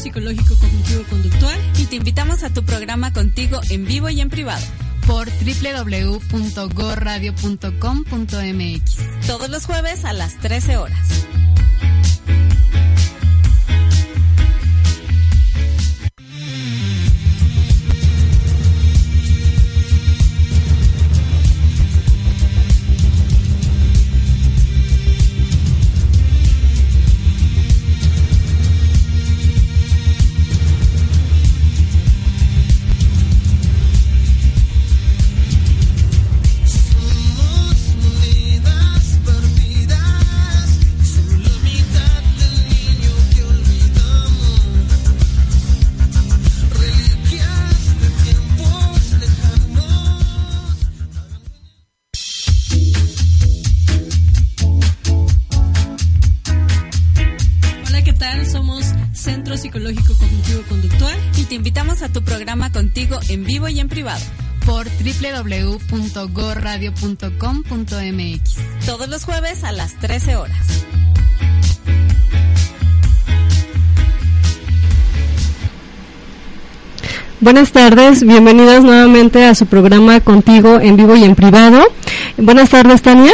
Psicológico Cognitivo Conductual y te invitamos a tu programa contigo en vivo y en privado por www.goradio.com.mx. Todos los jueves a las 13 horas. www.goradio.com.mx. Todos los jueves a las 13 horas. Buenas tardes, bienvenidas nuevamente a su programa Contigo en vivo y en privado. Buenas tardes, Tania.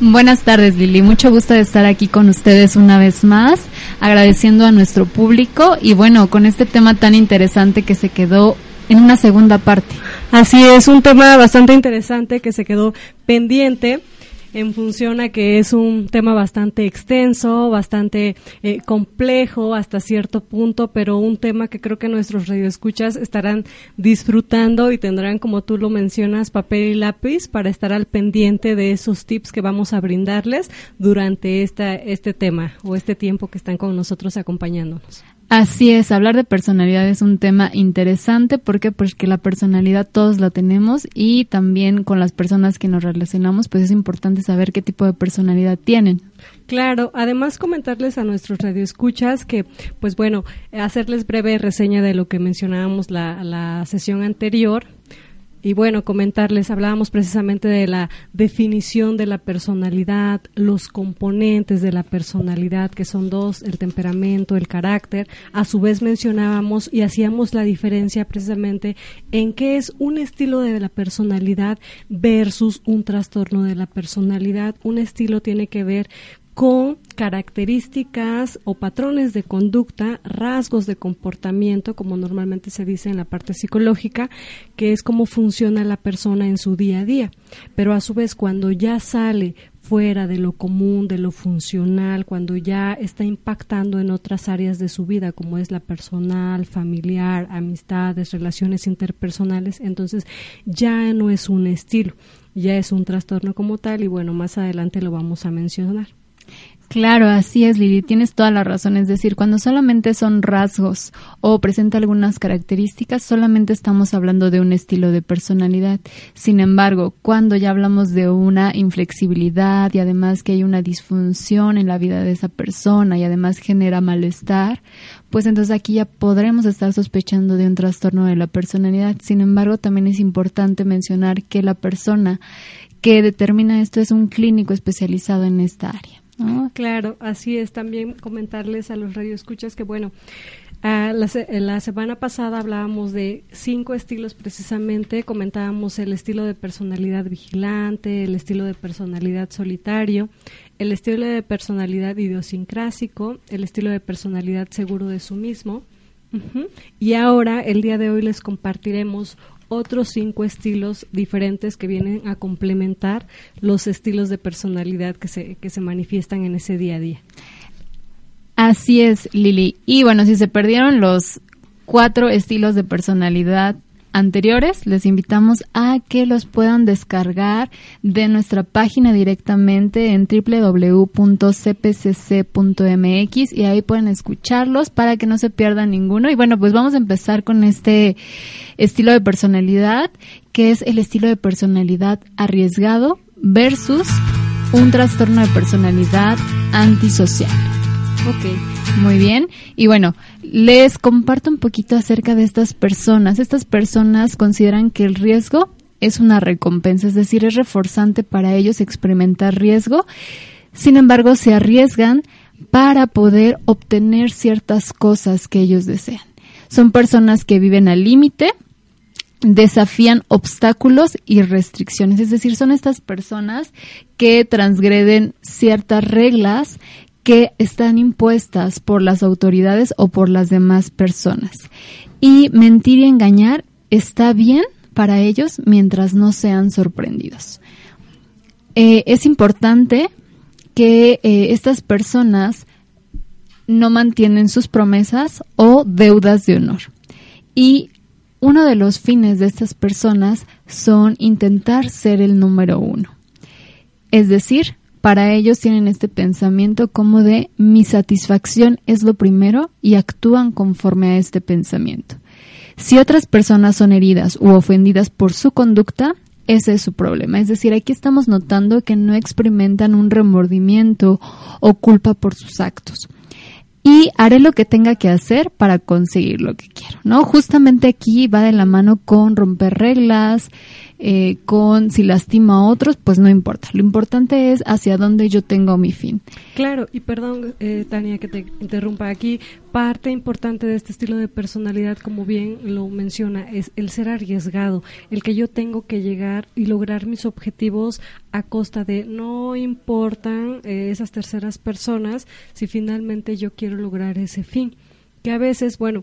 Buenas tardes, Lili. Mucho gusto de estar aquí con ustedes una vez más, agradeciendo a nuestro público y bueno, con este tema tan interesante que se quedó en una segunda parte. Así es, un tema bastante interesante que se quedó pendiente en función a que es un tema bastante extenso, bastante eh, complejo hasta cierto punto, pero un tema que creo que nuestros radioescuchas estarán disfrutando y tendrán, como tú lo mencionas, papel y lápiz para estar al pendiente de esos tips que vamos a brindarles durante esta, este tema o este tiempo que están con nosotros acompañándonos. Así es, hablar de personalidad es un tema interesante. Porque porque la personalidad todos la tenemos y también con las personas que nos relacionamos, pues es importante saber qué tipo de personalidad tienen. Claro, además comentarles a nuestros radioescuchas que, pues bueno, hacerles breve reseña de lo que mencionábamos la, la sesión anterior, y bueno, comentarles, hablábamos precisamente de la definición de la personalidad, los componentes de la personalidad, que son dos, el temperamento, el carácter. A su vez mencionábamos y hacíamos la diferencia precisamente en qué es un estilo de la personalidad versus un trastorno de la personalidad. Un estilo tiene que ver con características o patrones de conducta, rasgos de comportamiento, como normalmente se dice en la parte psicológica, que es cómo funciona la persona en su día a día. Pero a su vez, cuando ya sale fuera de lo común, de lo funcional, cuando ya está impactando en otras áreas de su vida, como es la personal, familiar, amistades, relaciones interpersonales, entonces ya no es un estilo, ya es un trastorno como tal y bueno, más adelante lo vamos a mencionar. Claro, así es, Lili, tienes toda la razón. Es decir, cuando solamente son rasgos o presenta algunas características, solamente estamos hablando de un estilo de personalidad. Sin embargo, cuando ya hablamos de una inflexibilidad y además que hay una disfunción en la vida de esa persona y además genera malestar, pues entonces aquí ya podremos estar sospechando de un trastorno de la personalidad. Sin embargo, también es importante mencionar que la persona que determina esto es un clínico especializado en esta área. Claro, así es. También comentarles a los radioescuchas que, bueno, ah, la, la, semana pasada hablábamos de cinco estilos precisamente, comentábamos el estilo de personalidad vigilante, el estilo de personalidad solitario, el estilo de personalidad idiosincrásico, el estilo de personalidad seguro de sí mismo. Y ahora, el día de hoy, les compartiremos otros cinco estilos diferentes que vienen a complementar los estilos de personalidad que se, que se manifiestan en ese día a día. Así es, Lili. Y bueno, si se perdieron los cuatro estilos de personalidad anteriores, les invitamos a que los puedan descargar de nuestra página directamente en www.cpcc.mx y ahí pueden escucharlos para que no se pierdan ninguno. Y bueno, pues vamos a empezar con este estilo de personalidad, que es el estilo de personalidad arriesgado versus un trastorno de personalidad antisocial. Ok, muy bien. Y bueno, les comparto un poquito acerca de estas personas. Estas personas consideran que el riesgo es una recompensa, es decir, es reforzante para ellos experimentar riesgo. Sin embargo, se arriesgan para poder obtener ciertas cosas que ellos desean. Son personas que viven al límite, desafían obstáculos y restricciones. Es decir, son estas personas que transgreden ciertas reglas que están impuestas por las autoridades o por las demás personas. Y mentir y engañar está bien para ellos mientras no sean sorprendidos. Eh, es importante que eh, estas personas no mantienen sus promesas o deudas de honor. Y uno de los fines de estas personas son intentar ser el número uno. Es decir, para ellos tienen este pensamiento como de mi satisfacción es lo primero y actúan conforme a este pensamiento. Si otras personas son heridas u ofendidas por su conducta, ese es su problema. Es decir, aquí estamos notando que no experimentan un remordimiento o culpa por sus actos y haré lo que tenga que hacer para conseguir lo que quiero, ¿no? Justamente aquí va de la mano con romper reglas, eh, con si lastima a otros, pues no importa. Lo importante es hacia dónde yo tengo mi fin. Claro, y perdón, eh, Tania, que te interrumpa aquí. Parte importante de este estilo de personalidad, como bien lo menciona, es el ser arriesgado, el que yo tengo que llegar y lograr mis objetivos a costa de no importan eh, esas terceras personas si finalmente yo quiero lograr ese fin. Que a veces, bueno,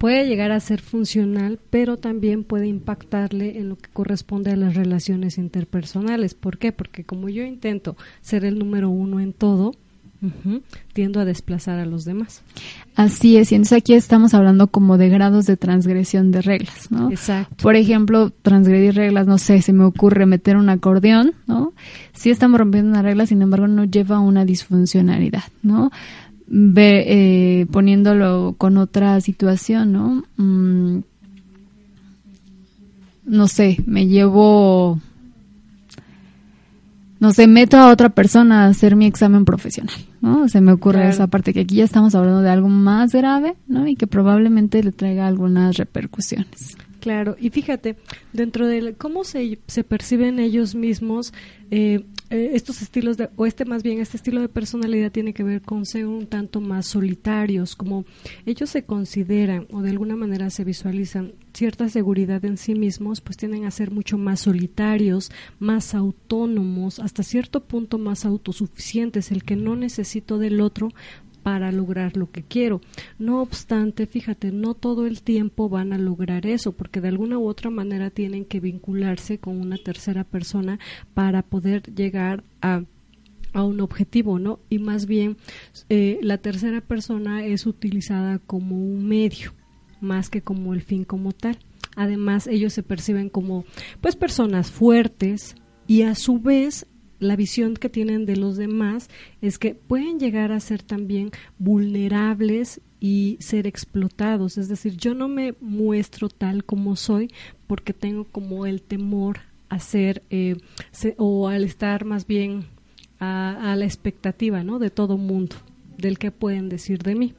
puede llegar a ser funcional, pero también puede impactarle en lo que corresponde a las relaciones interpersonales. ¿Por qué? Porque como yo intento ser el número uno en todo, tiendo a desplazar a los demás. Así es, y entonces aquí estamos hablando como de grados de transgresión de reglas, ¿no? Exacto. Por ejemplo, transgredir reglas, no sé, se me ocurre meter un acordeón, ¿no? Sí estamos rompiendo una regla, sin embargo no lleva a una disfuncionalidad, ¿no? Ve, eh, poniéndolo con otra situación, ¿no? Mm, no sé, me llevo, no sé, meto a otra persona a hacer mi examen profesional, ¿no? Se me ocurre esa parte que aquí ya estamos hablando de algo más grave, ¿no? Y que probablemente le traiga algunas repercusiones. Claro, y fíjate, dentro de cómo se, se perciben ellos mismos, eh, eh, estos estilos de, o este más bien, este estilo de personalidad tiene que ver con ser un tanto más solitarios, como ellos se consideran o de alguna manera se visualizan cierta seguridad en sí mismos, pues tienden a ser mucho más solitarios, más autónomos, hasta cierto punto más autosuficientes, el que no necesito del otro para lograr lo que quiero. No obstante, fíjate, no todo el tiempo van a lograr eso, porque de alguna u otra manera tienen que vincularse con una tercera persona para poder llegar a a un objetivo, ¿no? Y más bien eh, la tercera persona es utilizada como un medio, más que como el fin como tal. Además, ellos se perciben como, pues, personas fuertes y a su vez la visión que tienen de los demás es que pueden llegar a ser también vulnerables y ser explotados. Es decir, yo no me muestro tal como soy porque tengo como el temor a ser eh, o al estar más bien a, la expectativa ¿no? de todo mundo, del que pueden decir de mí.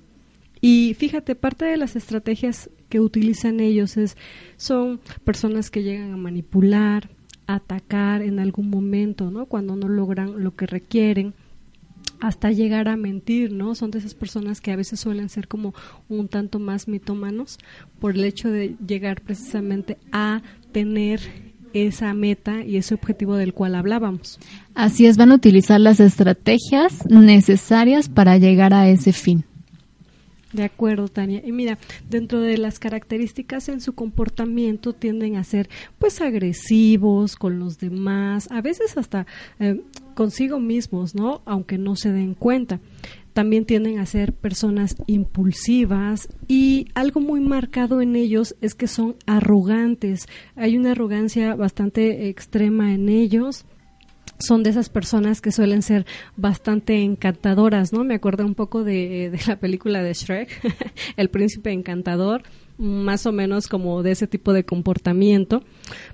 Y fíjate, parte de las estrategias que utilizan ellos es, son personas que llegan a manipular, atacar en algún momento, ¿no? Cuando no logran lo que requieren hasta llegar a mentir, ¿no? Son de esas personas que a veces suelen ser como un tanto más mitómanos por el hecho de llegar precisamente a tener esa meta y ese objetivo del cual hablábamos. Así es, van a utilizar las estrategias necesarias para llegar a ese fin. De acuerdo, Tania. Y mira, dentro de las características en su comportamiento tienden a ser pues agresivos con los demás, a veces hasta eh, consigo mismos, ¿no? Aunque no se den cuenta. También tienden a ser personas impulsivas y algo muy marcado en ellos es que son arrogantes. Hay una arrogancia bastante extrema en ellos son de esas personas que suelen ser bastante encantadoras, ¿no? Me acuerdo un poco de, de la película de Shrek, El príncipe encantador, más o menos como de ese tipo de comportamiento,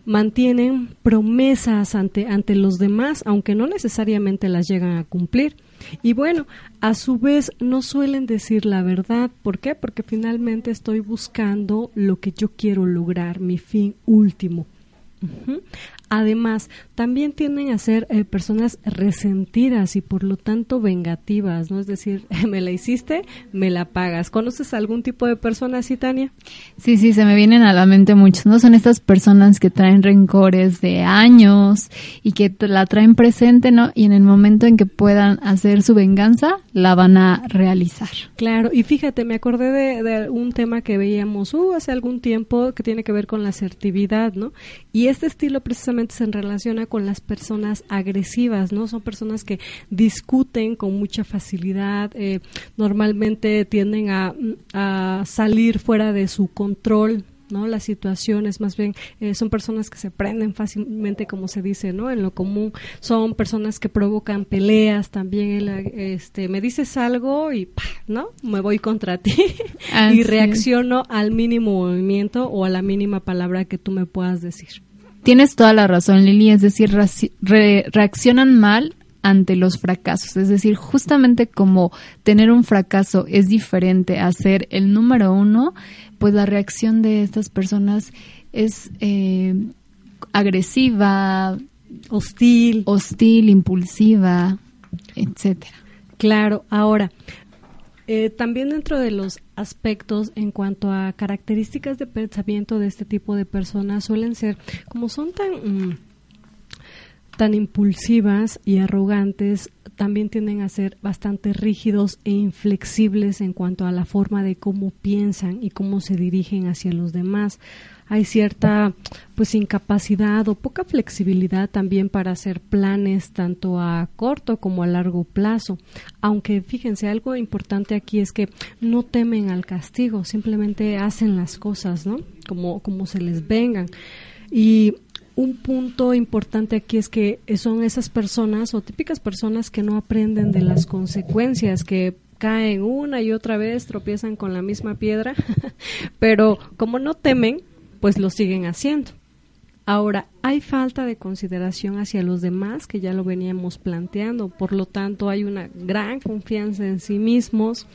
mantienen promesas ante, ante los demás, aunque no necesariamente las llegan a cumplir. Y bueno, a su vez no suelen decir la verdad. ¿Por qué? Porque finalmente estoy buscando lo que yo quiero lograr, mi fin último. Además, también tienden a ser eh, personas resentidas y por lo tanto vengativas, ¿no? Es decir, me la hiciste, me la pagas. ¿Conoces algún tipo de persona así, Tania? Sí, sí, se me vienen a la mente muchos, ¿no? Son estas personas que traen rencores de años y que la traen presente, ¿no? Y en el momento en que puedan hacer su venganza, la van a realizar. Claro, y fíjate, me acordé de, de un tema que veíamos uh, hace algún tiempo que tiene que ver con la asertividad, ¿no? Y este estilo precisamente se relaciona con las personas agresivas, ¿no? Son personas que discuten con mucha facilidad, eh, normalmente tienden a, a salir fuera de su control ¿no? Las situaciones, más bien, eh, son personas que se prenden fácilmente, como se dice, ¿no? En lo común, son personas que provocan peleas también, este, me dices algo y, ¿no? Me voy contra ti y reacciono al mínimo movimiento o a la mínima palabra que tú me puedas decir. Tienes toda la razón, Lili, es decir, reaccionan mal ante los fracasos. Es decir, justamente como tener un fracaso es diferente a ser el número uno, pues la reacción de estas personas es eh, agresiva, hostil, hostil, impulsiva, etcétera. Claro, ahora eh, también dentro de los aspectos en cuanto a características de pensamiento de este tipo de personas suelen ser, como son tan, mm, tan impulsivas y arrogantes, también tienden a ser bastante rígidos e inflexibles en cuanto a la forma de cómo piensan y cómo se dirigen hacia los demás hay cierta pues incapacidad o poca flexibilidad también para hacer planes tanto a corto como a largo plazo. Aunque fíjense, algo importante aquí es que no temen al castigo, simplemente hacen las cosas, ¿no? Como, como se les vengan. Y un punto importante aquí es que son esas personas o típicas personas que no aprenden de las consecuencias, que caen una y otra vez, tropiezan con la misma piedra, pero como no temen, pues lo siguen haciendo. Ahora, hay falta de consideración hacia los demás, que ya lo veníamos planteando, por lo tanto hay una gran confianza en sí mismos,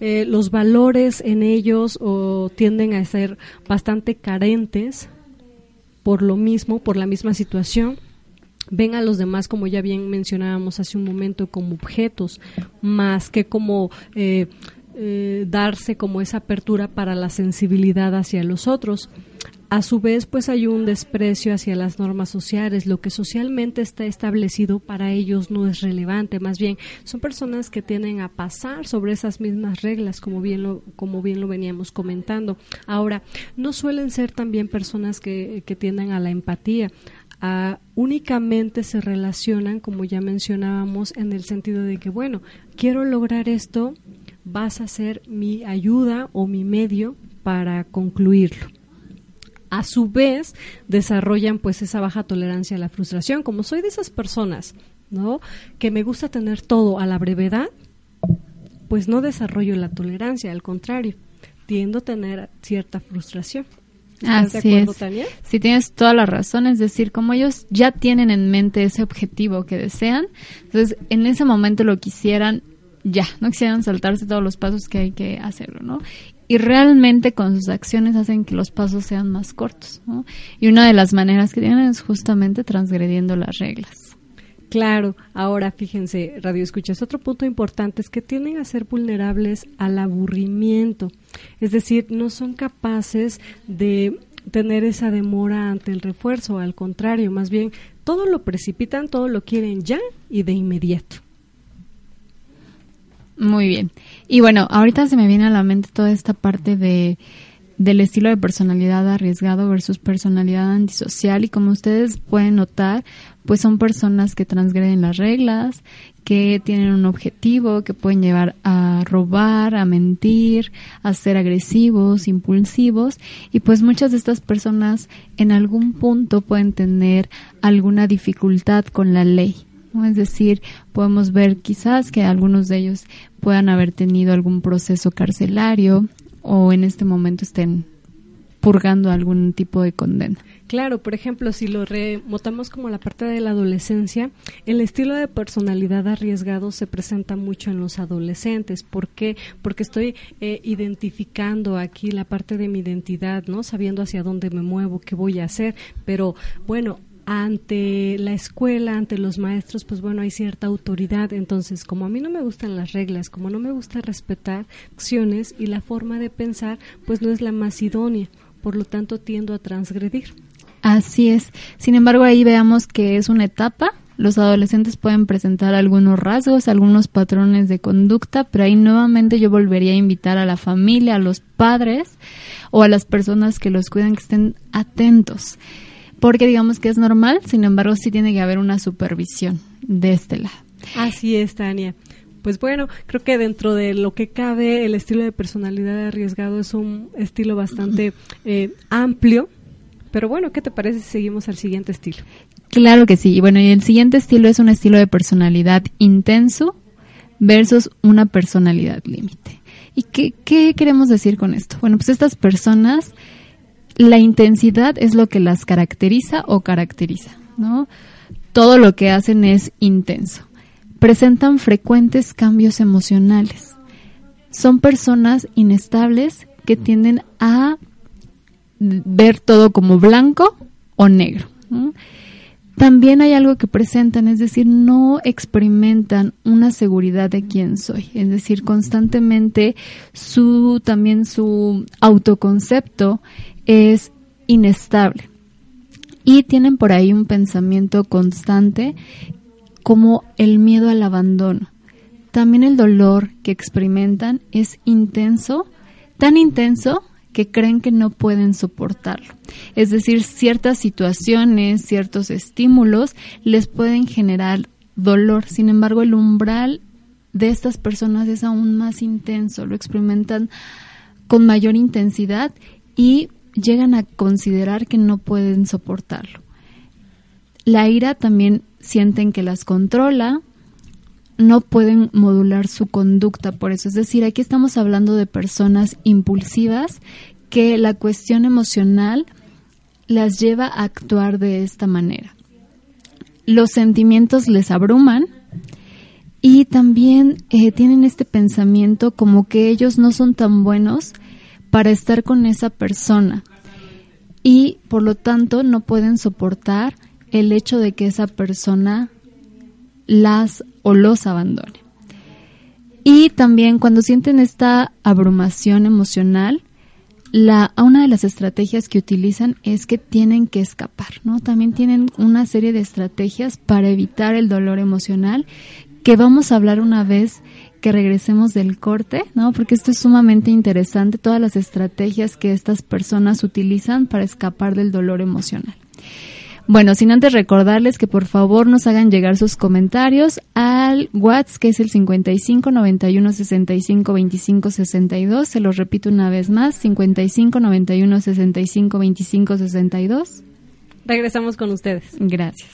eh, los valores en ellos o, tienden a ser bastante carentes por lo mismo, por la misma situación. Ven a los demás, como ya bien mencionábamos hace un momento, como objetos, más que como... Eh, eh, darse como esa apertura para la sensibilidad hacia los otros. A su vez, pues hay un desprecio hacia las normas sociales. Lo que socialmente está establecido para ellos no es relevante. Más bien, son personas que tienden a pasar sobre esas mismas reglas, como bien lo, como bien lo veníamos comentando. Ahora, no suelen ser también personas que, que a la empatía. únicamente se relacionan, como ya mencionábamos, en el sentido de que, bueno, quiero lograr esto, vas a ser mi ayuda o mi medio para concluirlo a su vez desarrollan pues esa baja tolerancia a la frustración. Como soy de esas personas, ¿no? Que me gusta tener todo a la brevedad, pues no desarrollo la tolerancia, al contrario, tiendo a tener cierta frustración. ¿Estás Así de acuerdo, Tania? Sí, tienes toda la razón. Es decir, como ellos ya tienen en mente ese objetivo que desean, entonces en ese momento lo quisieran ya, no quisieran saltarse todos los pasos que hay que hacerlo, ¿no? Y realmente con sus acciones hacen que los pasos sean más cortos. ¿no? Y una de las maneras que tienen es justamente transgrediendo las reglas. Claro, ahora fíjense, Radio Escuchas, otro punto importante es que tienden a ser vulnerables al aburrimiento, es decir, no son capaces de tener esa demora ante el refuerzo, al contrario, más bien todo lo precipitan, todo lo quieren ya y de inmediato. Muy bien. Y bueno, ahorita se me viene a la mente toda esta parte de del estilo de personalidad arriesgado versus personalidad antisocial y como ustedes pueden notar, pues son personas que transgreden las reglas, que tienen un objetivo, que pueden llevar a robar, a mentir, a ser agresivos, impulsivos y pues muchas de estas personas en algún punto pueden tener alguna dificultad con la ley. Es decir, podemos ver quizás que algunos de ellos puedan haber tenido algún proceso carcelario o en este momento estén purgando algún tipo de condena. Claro, por ejemplo, si lo remontamos como la parte de la adolescencia, el estilo de personalidad arriesgado se presenta mucho en los adolescentes. ¿Por qué? Porque estoy eh, identificando aquí la parte de mi identidad, ¿no? Sabiendo hacia dónde me muevo, qué voy a hacer. Pero bueno, ante la escuela, ante los maestros, pues bueno, hay cierta autoridad. Entonces, como a mí no me gustan las reglas, como no me gusta respetar acciones y la forma de pensar, pues no es la más idónea. Por lo tanto, tiendo a transgredir. Así es. Sin embargo, ahí veamos que es una etapa. Los adolescentes pueden presentar algunos rasgos, algunos patrones de conducta, pero ahí nuevamente yo volvería a invitar a la familia, a los padres o a las personas que los cuidan que estén atentos porque digamos que es normal, sin embargo sí tiene que haber una supervisión de este lado. Así es, Tania. Pues bueno, creo que dentro de lo que cabe, el estilo de personalidad arriesgado es un estilo bastante eh, amplio. Pero bueno, ¿qué te parece si seguimos al siguiente estilo? Claro que sí. Bueno, y el siguiente estilo es un estilo de personalidad intenso versus una personalidad límite. ¿Y qué, qué queremos decir con esto? Bueno, pues estas personas la intensidad es lo que las caracteriza o caracteriza, ¿no? Todo lo que hacen es intenso. Presentan frecuentes cambios emocionales. Son personas inestables que tienden a ver todo como blanco o negro. También hay algo que presentan, es decir, no experimentan una seguridad de quién soy, es decir, constantemente su también su autoconcepto es inestable y tienen por ahí un pensamiento constante como el miedo al abandono. También el dolor que experimentan es intenso, tan intenso que creen que no pueden soportarlo. Es decir, ciertas situaciones, ciertos estímulos les pueden generar dolor. Sin embargo, el umbral de estas personas es aún más intenso, lo experimentan con mayor intensidad y llegan a considerar que no pueden soportarlo. La ira también sienten que las controla, no pueden modular su conducta por eso. Es decir, aquí estamos hablando de personas impulsivas que la cuestión emocional las lleva a actuar de esta manera. Los sentimientos les abruman y también eh, tienen este pensamiento como que ellos no son tan buenos para estar con esa persona y por lo tanto no pueden soportar el hecho de que esa persona las o los abandone. Y también cuando sienten esta abrumación emocional, la, una de las estrategias que utilizan es que tienen que escapar, ¿no? También tienen una serie de estrategias para evitar el dolor emocional que vamos a hablar una vez que regresemos del corte, ¿no? Porque esto es sumamente interesante, todas las estrategias que estas personas utilizan para escapar del dolor emocional. Bueno, sin antes recordarles que por favor nos hagan llegar sus comentarios al WhatsApp que es el 55 91 65 25 62. Se los repito una vez más, 55 91 65 25 62. Regresamos con ustedes. Gracias.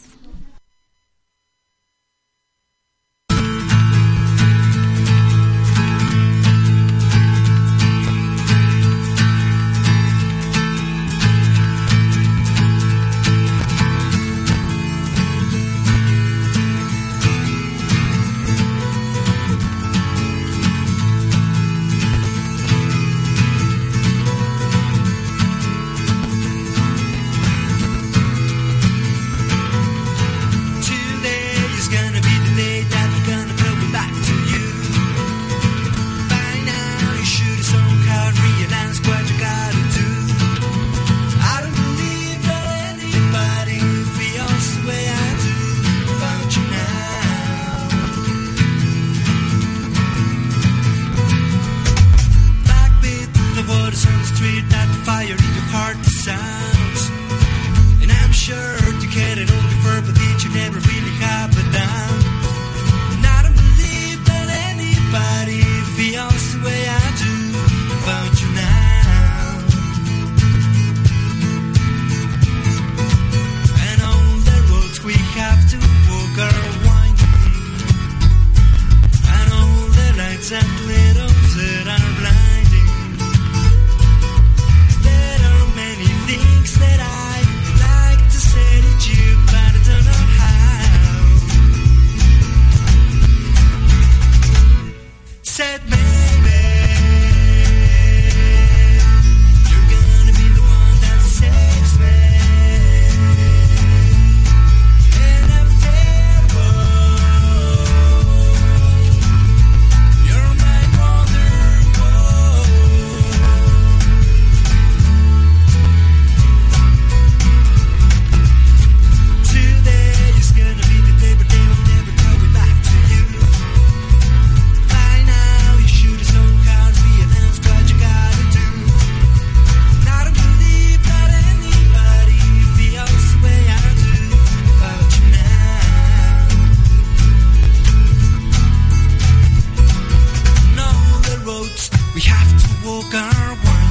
to walk our way.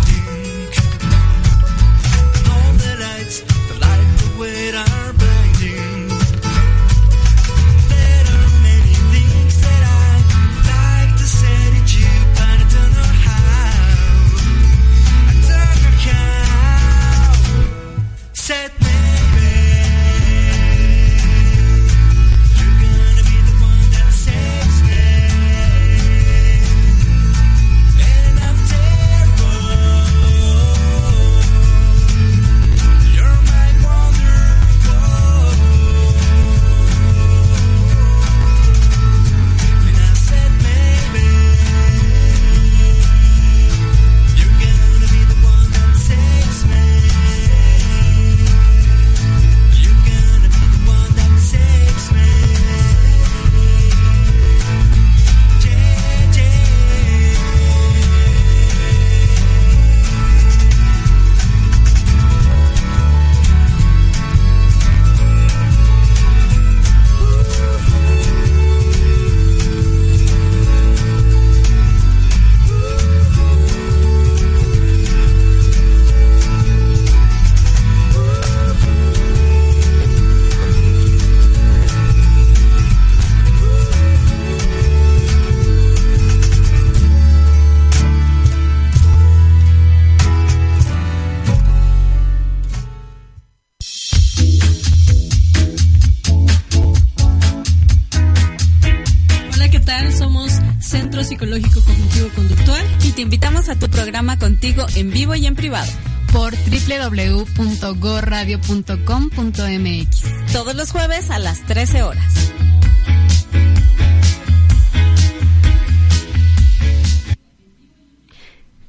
www.goradio.com.mx todos los jueves a las 13 horas.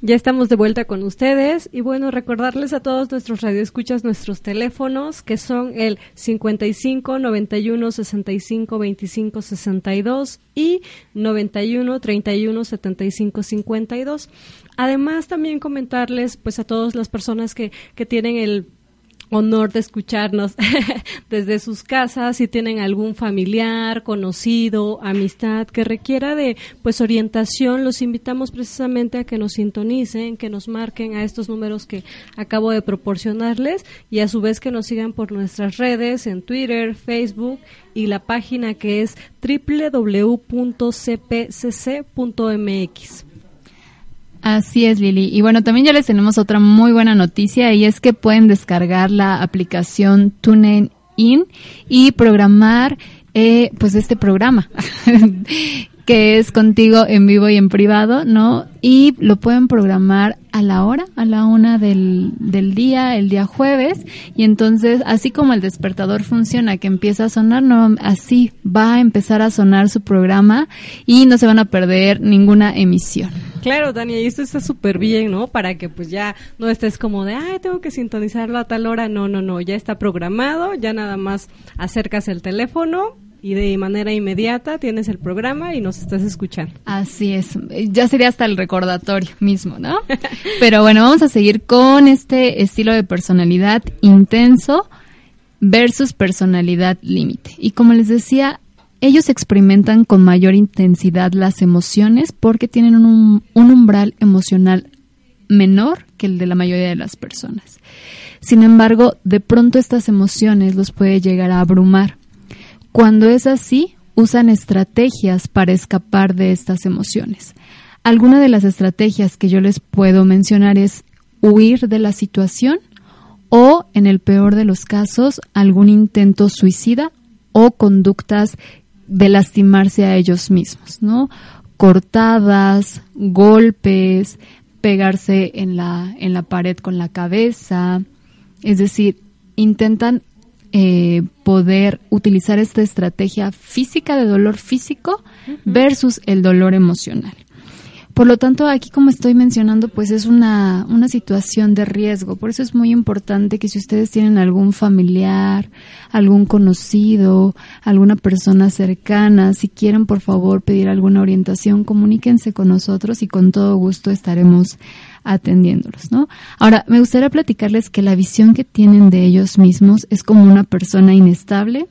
Ya estamos de vuelta con ustedes y bueno, recordarles a todos nuestros radioescuchas nuestros teléfonos que son el 55 91 65 25 62 y 91 31 75 52. Además también comentarles pues a todas las personas que, que tienen el honor de escucharnos desde sus casas si tienen algún familiar, conocido, amistad que requiera de pues orientación, los invitamos precisamente a que nos sintonicen, que nos marquen a estos números que acabo de proporcionarles y a su vez que nos sigan por nuestras redes en Twitter, Facebook y la página que es www.cpcc.mx. Así es, Lili. Y bueno, también ya les tenemos otra muy buena noticia y es que pueden descargar la aplicación TuneIn y programar eh, pues este programa que es contigo en vivo y en privado, ¿no? Y lo pueden programar a la hora, a la una del, del día, el día jueves, y entonces, así como el despertador funciona, que empieza a sonar, no, así va a empezar a sonar su programa y no se van a perder ninguna emisión. Claro, Dani, y esto está súper bien, ¿no? Para que pues ya no estés como de, ay, tengo que sintonizarlo a tal hora. No, no, no, ya está programado, ya nada más acercas el teléfono, y de manera inmediata tienes el programa y nos estás escuchando. Así es, ya sería hasta el recordatorio mismo, ¿no? Pero bueno, vamos a seguir con este estilo de personalidad intenso versus personalidad límite. Y como les decía, ellos experimentan con mayor intensidad las emociones porque tienen un, umbral emocional menor que el de la mayoría de las personas. Sin embargo, de pronto estas emociones los puede llegar a abrumar cuando es así, usan estrategias para escapar de estas emociones. Alguna de las estrategias que yo les puedo mencionar es huir de la situación o, en el peor de los casos, algún intento suicida o conductas de lastimarse a ellos mismos, ¿no? Cortadas, golpes, pegarse en la, en la pared con la cabeza, es decir, intentan eh, poder utilizar esta estrategia física de dolor físico versus el dolor emocional. Por lo tanto, aquí como estoy mencionando, pues es una, una situación de riesgo. Por eso es muy importante que si ustedes tienen algún familiar, algún conocido, alguna persona cercana, si quieren por favor pedir alguna orientación, comuníquense con nosotros y con todo gusto estaremos atendiéndolos, ¿no? Ahora, me gustaría platicarles que la visión que tienen de ellos mismos es como una persona inestable,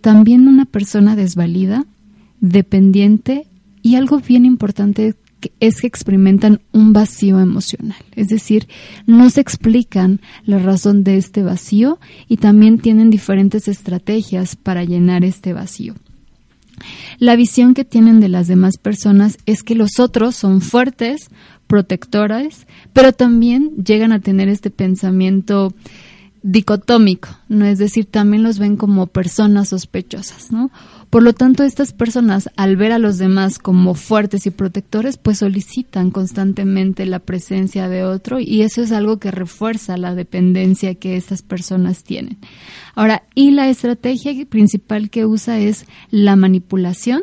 también una persona desvalida, dependiente y algo bien importante es que experimentan un vacío emocional, es decir, no se explican la razón de este vacío y también tienen diferentes estrategias para llenar este vacío. La visión que tienen de las demás personas es que los otros son fuertes, protectoras, pero también llegan a tener este pensamiento dicotómico, ¿no? Es decir, también los ven como personas sospechosas, ¿no? Por lo tanto, estas personas, al ver a los demás como fuertes y protectores, pues solicitan constantemente la presencia de otro y eso es algo que refuerza la dependencia que estas personas tienen. Ahora, y la estrategia principal que usa es la manipulación,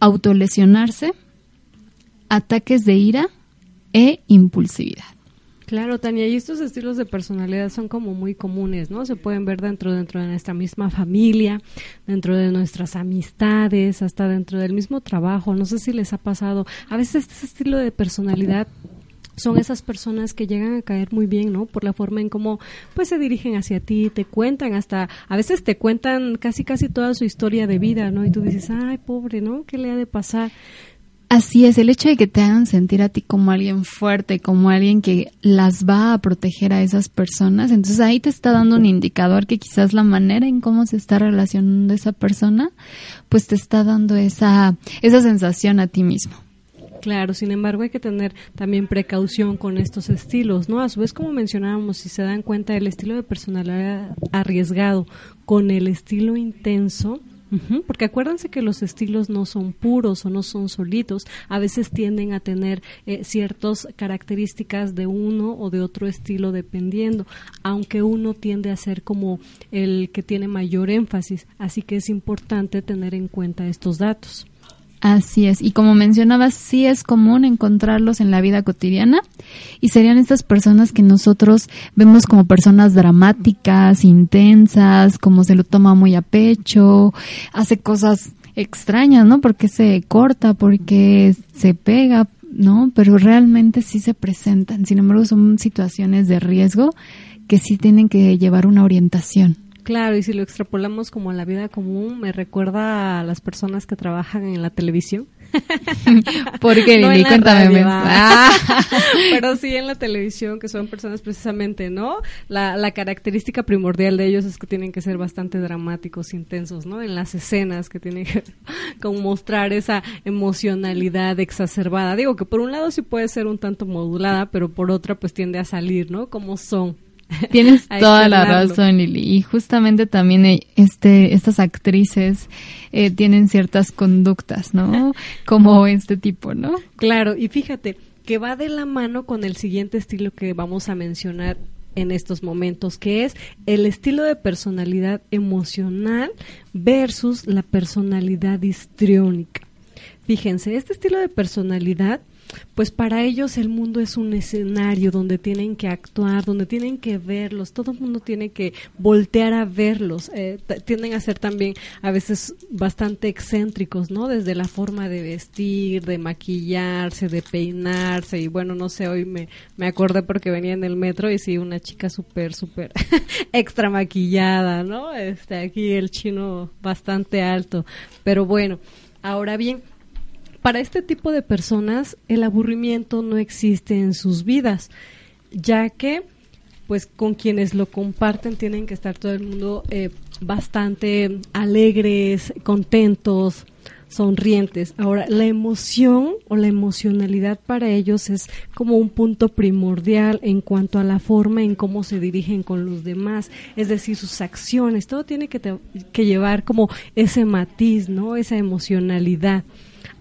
autolesionarse, ataques de ira e impulsividad. Claro, Tania, y estos estilos de personalidad son como muy comunes, ¿no? Se pueden ver dentro, dentro de nuestra misma familia, dentro de nuestras amistades, hasta dentro del mismo trabajo. No sé si les ha pasado. A veces este estilo de personalidad son esas personas que llegan a caer muy bien, ¿no? Por la forma en cómo pues se dirigen hacia ti, te cuentan hasta a veces te cuentan casi casi toda su historia de vida, ¿no? Y tú dices, "Ay, pobre, ¿no? ¿Qué le ha de pasar?" Así es, el hecho de que te hagan sentir a ti como alguien fuerte, como alguien que las va a proteger a esas personas, entonces ahí te está dando un indicador que quizás la manera en cómo se está relacionando esa persona, pues te está dando esa, esa sensación a ti mismo. Claro, sin embargo hay que tener también precaución con estos estilos, ¿no? A su vez, como mencionábamos, si se dan cuenta del estilo de personalidad arriesgado con el estilo intenso, porque acuérdense que los estilos no son puros o no son solitos, a veces tienden a tener eh, ciertas características de uno o de otro estilo dependiendo, aunque uno tiende a ser como el que tiene mayor énfasis, así que es importante tener en cuenta estos datos. Así es, y como mencionabas, sí es común encontrarlos en la vida cotidiana y serían estas personas que nosotros vemos como personas dramáticas, intensas, como se lo toma muy a pecho, hace cosas extrañas, ¿no? Porque se corta, porque se pega, ¿no? Pero realmente sí se presentan. Sin embargo, son situaciones de riesgo que sí tienen que llevar una orientación. Claro, y si lo extrapolamos como a la vida común, me recuerda a las personas que trabajan en la televisión. Porque no Lili, cuéntame ah. Pero sí en la televisión, que son personas precisamente, ¿no? La, la característica primordial de ellos es que tienen que ser bastante dramáticos, intensos, ¿no? En las escenas que tienen que mostrar esa emocionalidad exacerbada. Digo que por un lado sí puede ser un tanto modulada, pero por otra pues tiende a salir, ¿no? Como son. Tienes toda la razón, Lili. Y justamente también eh, este, estas actrices eh, tienen ciertas conductas, ¿no? Como este tipo, ¿no? Claro, y fíjate que va de la mano con el siguiente estilo que vamos a mencionar en estos momentos, que es el estilo de personalidad emocional versus la personalidad histriónica. Fíjense, este estilo de personalidad pues para ellos el mundo es un escenario donde tienen que actuar, donde tienen que verlos, todo el mundo tiene que voltear a verlos, eh, tienden a ser también a veces bastante excéntricos, ¿no? Desde la forma de vestir, de maquillarse, de peinarse y bueno, no sé, hoy me, me acordé porque venía en el metro y sí, una chica súper, súper extra maquillada, ¿no? Este, aquí el chino bastante alto, pero bueno, ahora bien, para este tipo de personas el aburrimiento no existe en sus vidas, ya que pues con quienes lo comparten tienen que estar todo el mundo eh, bastante alegres, contentos, sonrientes. Ahora, la emoción o la emocionalidad para ellos es como un punto primordial en cuanto a la forma en cómo se dirigen con los demás, es decir, sus acciones, todo tiene que, que llevar como ese matiz, ¿no? Esa emocionalidad.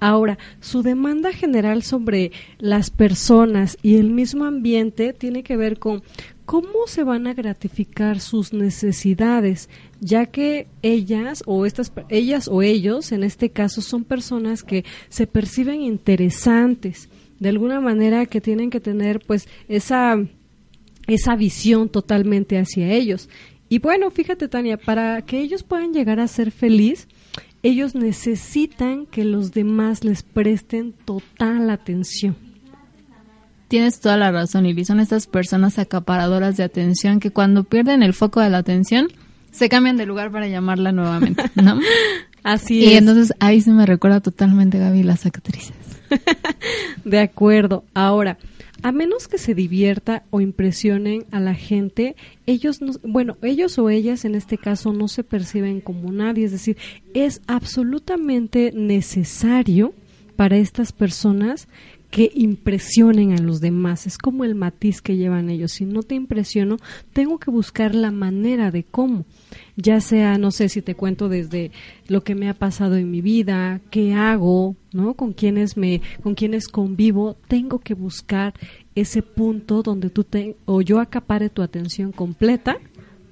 Ahora, su demanda general sobre las personas y el mismo ambiente tiene que ver con cómo se van a gratificar sus necesidades, ya que ellas o estas ellas o ellos en este caso son personas que se perciben interesantes, de alguna manera que tienen que tener pues esa esa visión totalmente hacia ellos. Y bueno, fíjate Tania, para que ellos puedan llegar a ser feliz, ellos necesitan que los demás les presten total atención. Tienes toda la razón, y Son estas personas acaparadoras de atención que cuando pierden el foco de la atención, se cambian de lugar para llamarla nuevamente, ¿no? Así es. Y entonces ahí se me recuerda totalmente, Gaby, las actrices. de acuerdo. Ahora, a menos que se divierta o impresionen a la gente, ellos no, bueno, ellos o ellas en este caso no se perciben como nadie, es decir, es absolutamente necesario para estas personas que impresionen a los demás. Es como el matiz que llevan ellos. Si no te impresiono, tengo que buscar la manera de cómo. Ya sea, no sé si te cuento desde lo que me ha pasado en mi vida, qué hago, ¿no? Con quienes me, con quienes convivo, tengo que buscar ese punto donde tú te, o yo acapare tu atención completa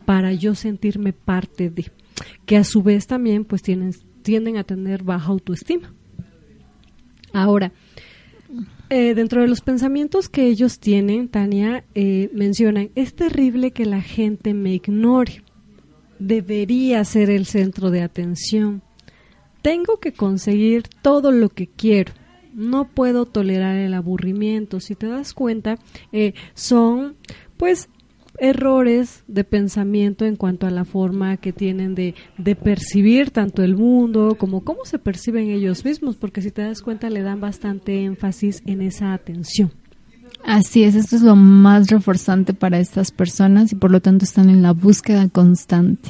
para yo sentirme parte de, que a su vez también pues tienen, tienden a tener baja autoestima. Ahora, eh, dentro de los pensamientos que ellos tienen, Tania, eh, mencionan, es terrible que la gente me ignore. Debería ser el centro de atención. Tengo que conseguir todo lo que quiero. No puedo tolerar el aburrimiento. Si te das cuenta, eh, son pues errores de pensamiento en cuanto a la forma que tienen de, de, percibir tanto el mundo como cómo se perciben ellos mismos, porque si te das cuenta le dan bastante énfasis en esa atención. Así es, esto es lo más reforzante para estas personas y por lo tanto están en la búsqueda constante.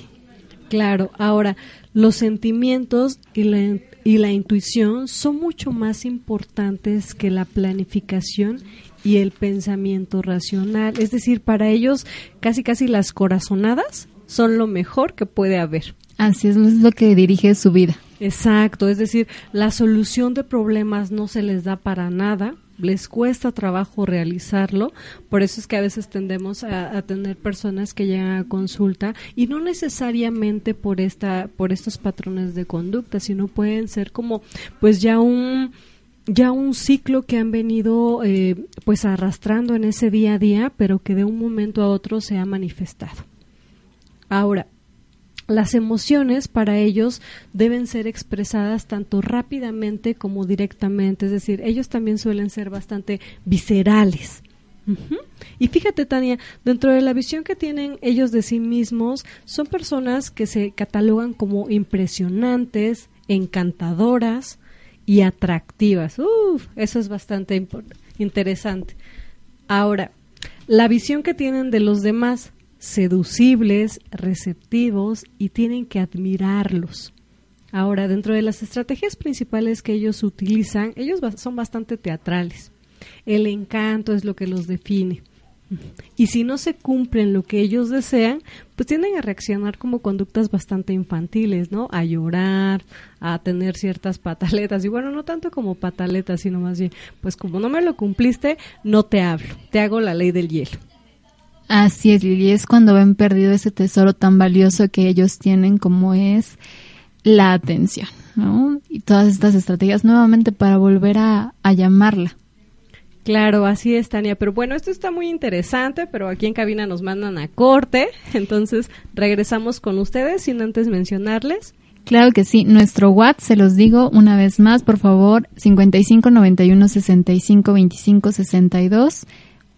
Claro, ahora los sentimientos y la, y la intuición son mucho más importantes que la planificación y el pensamiento racional. Es decir, para ellos casi casi las corazonadas son lo mejor que puede haber. Así es, es lo que dirige su vida. Exacto, es decir, la solución de problemas no se les da para nada, les cuesta trabajo realizarlo, por eso es que a veces tendemos a, tener personas que llegan a consulta y no necesariamente por esta, por estos patrones de conducta, sino pueden ser como, pues ya un ya un ciclo que han venido eh, pues arrastrando en ese día a día, pero que de un momento a otro se ha manifestado. Ahora, las emociones para ellos deben ser expresadas tanto rápidamente como directamente, es decir, ellos también suelen ser bastante viscerales. Y fíjate, Tania, dentro de la visión que tienen ellos de sí mismos, son personas que se catalogan como impresionantes, encantadoras y atractivas. Uf, eso es bastante interesante. Ahora, la visión que tienen de los demás seducibles, receptivos y tienen que admirarlos. Ahora, dentro de las estrategias principales que ellos utilizan, ellos son bastante teatrales. El encanto es lo que los define. Y si no se cumplen lo que ellos desean, pues tienden a reaccionar como conductas bastante infantiles, ¿no? A llorar, a tener ciertas pataletas. Y bueno, no tanto como pataletas, sino más bien, pues como no me lo cumpliste, no te hablo, te hago la ley del hielo. Así es, Lili, es cuando ven perdido ese tesoro tan valioso que ellos tienen como es la atención, ¿no? Y todas estas estrategias nuevamente para volver a, a llamarla. Claro, así es, Tania. Pero bueno, esto está muy interesante, pero aquí en cabina nos mandan a corte. Entonces, regresamos con ustedes sin antes mencionarles. Claro que sí. Nuestro WhatsApp, se los digo una vez más, por favor, 55 91 65 25 62.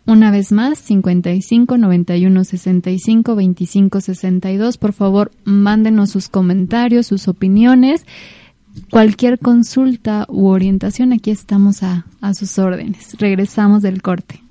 Una vez más, 55 91 65 25 62. Por favor, mándenos sus comentarios, sus opiniones. Cualquier consulta u orientación, aquí estamos a, a sus órdenes. Regresamos del corte.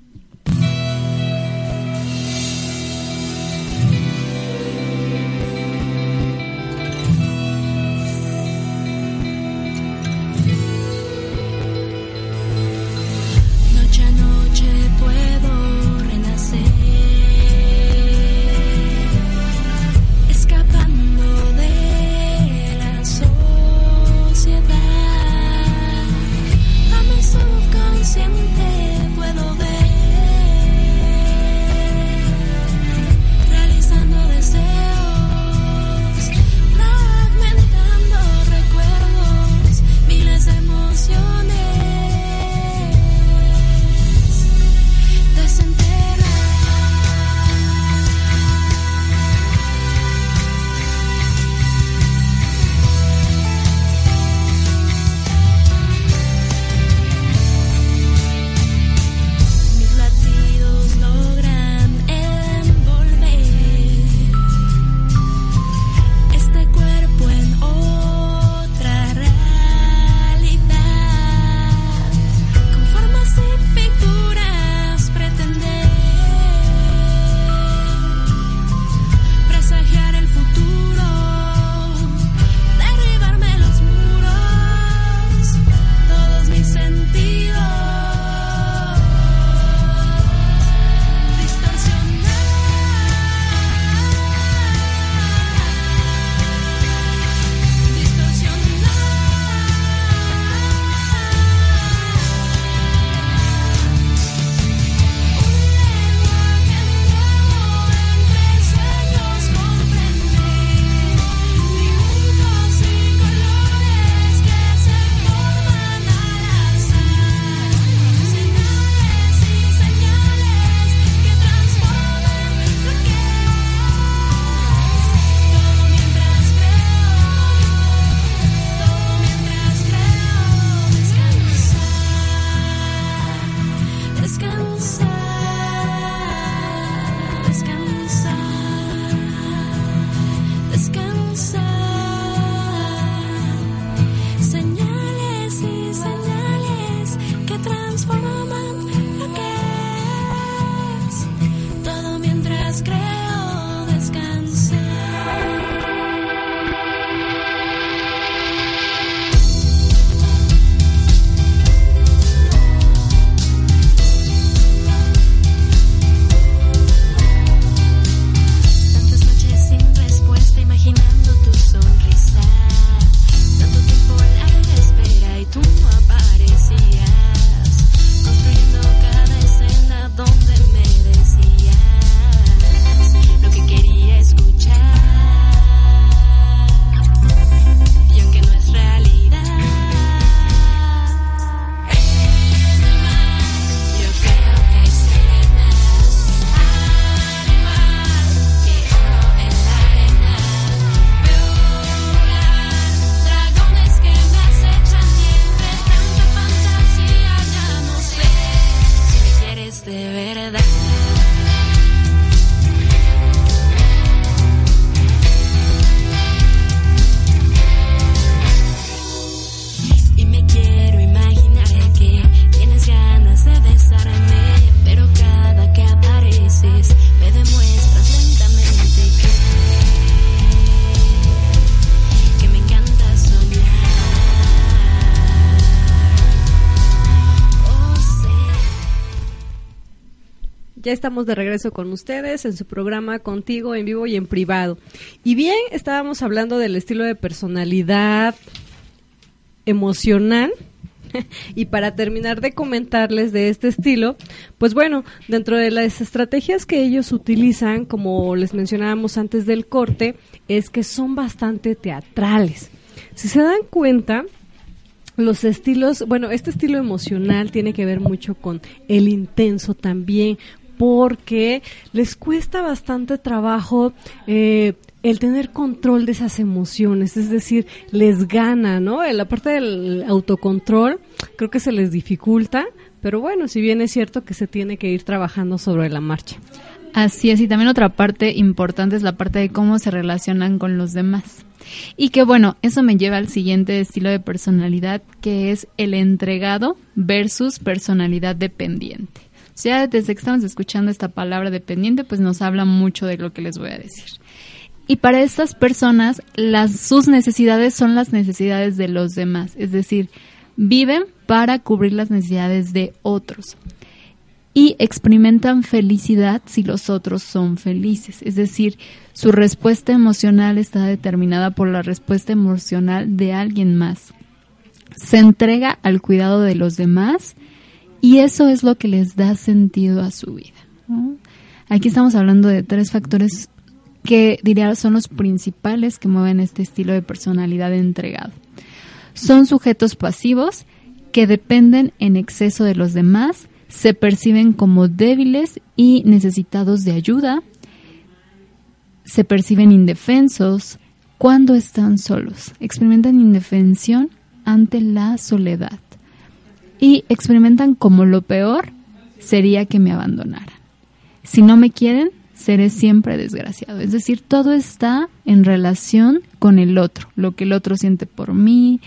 Estamos de regreso con ustedes en su programa Contigo en vivo y en privado. Y bien, estábamos hablando del estilo de personalidad emocional. y para terminar de comentarles de este estilo, pues bueno, dentro de las estrategias que ellos utilizan, como les mencionábamos antes del corte, es que son bastante teatrales. Si se dan cuenta, los estilos, bueno, este estilo emocional tiene que ver mucho con el intenso también, porque les cuesta bastante trabajo eh, el tener control de esas emociones, es decir, les gana, ¿no? En la parte del autocontrol creo que se les dificulta, pero bueno, si bien es cierto que se tiene que ir trabajando sobre la marcha. Así es, y también otra parte importante es la parte de cómo se relacionan con los demás. Y que bueno, eso me lleva al siguiente estilo de personalidad, que es el entregado versus personalidad dependiente. Sea, desde que estamos escuchando esta palabra dependiente, pues nos habla mucho de lo que les voy a decir. Y para estas personas, sus necesidades son las necesidades de los demás, es decir, viven para cubrir las necesidades de otros y experimentan felicidad si los otros son felices. Es decir, su respuesta emocional está determinada por la respuesta emocional de alguien más. Se entrega al cuidado de los demás y eso es lo que les da sentido a su vida. Aquí estamos hablando de tres factores que diría son los principales que mueven este estilo de personalidad entregado. Son sujetos pasivos que dependen en exceso de los demás, se perciben como débiles y necesitados de ayuda, se perciben indefensos cuando están solos, experimentan indefensión ante la soledad y experimentan como lo peor sería que me abandonaran. Si no me quieren, seré siempre desgraciado. Es decir, todo está en relación con el otro, lo que el otro siente por mí,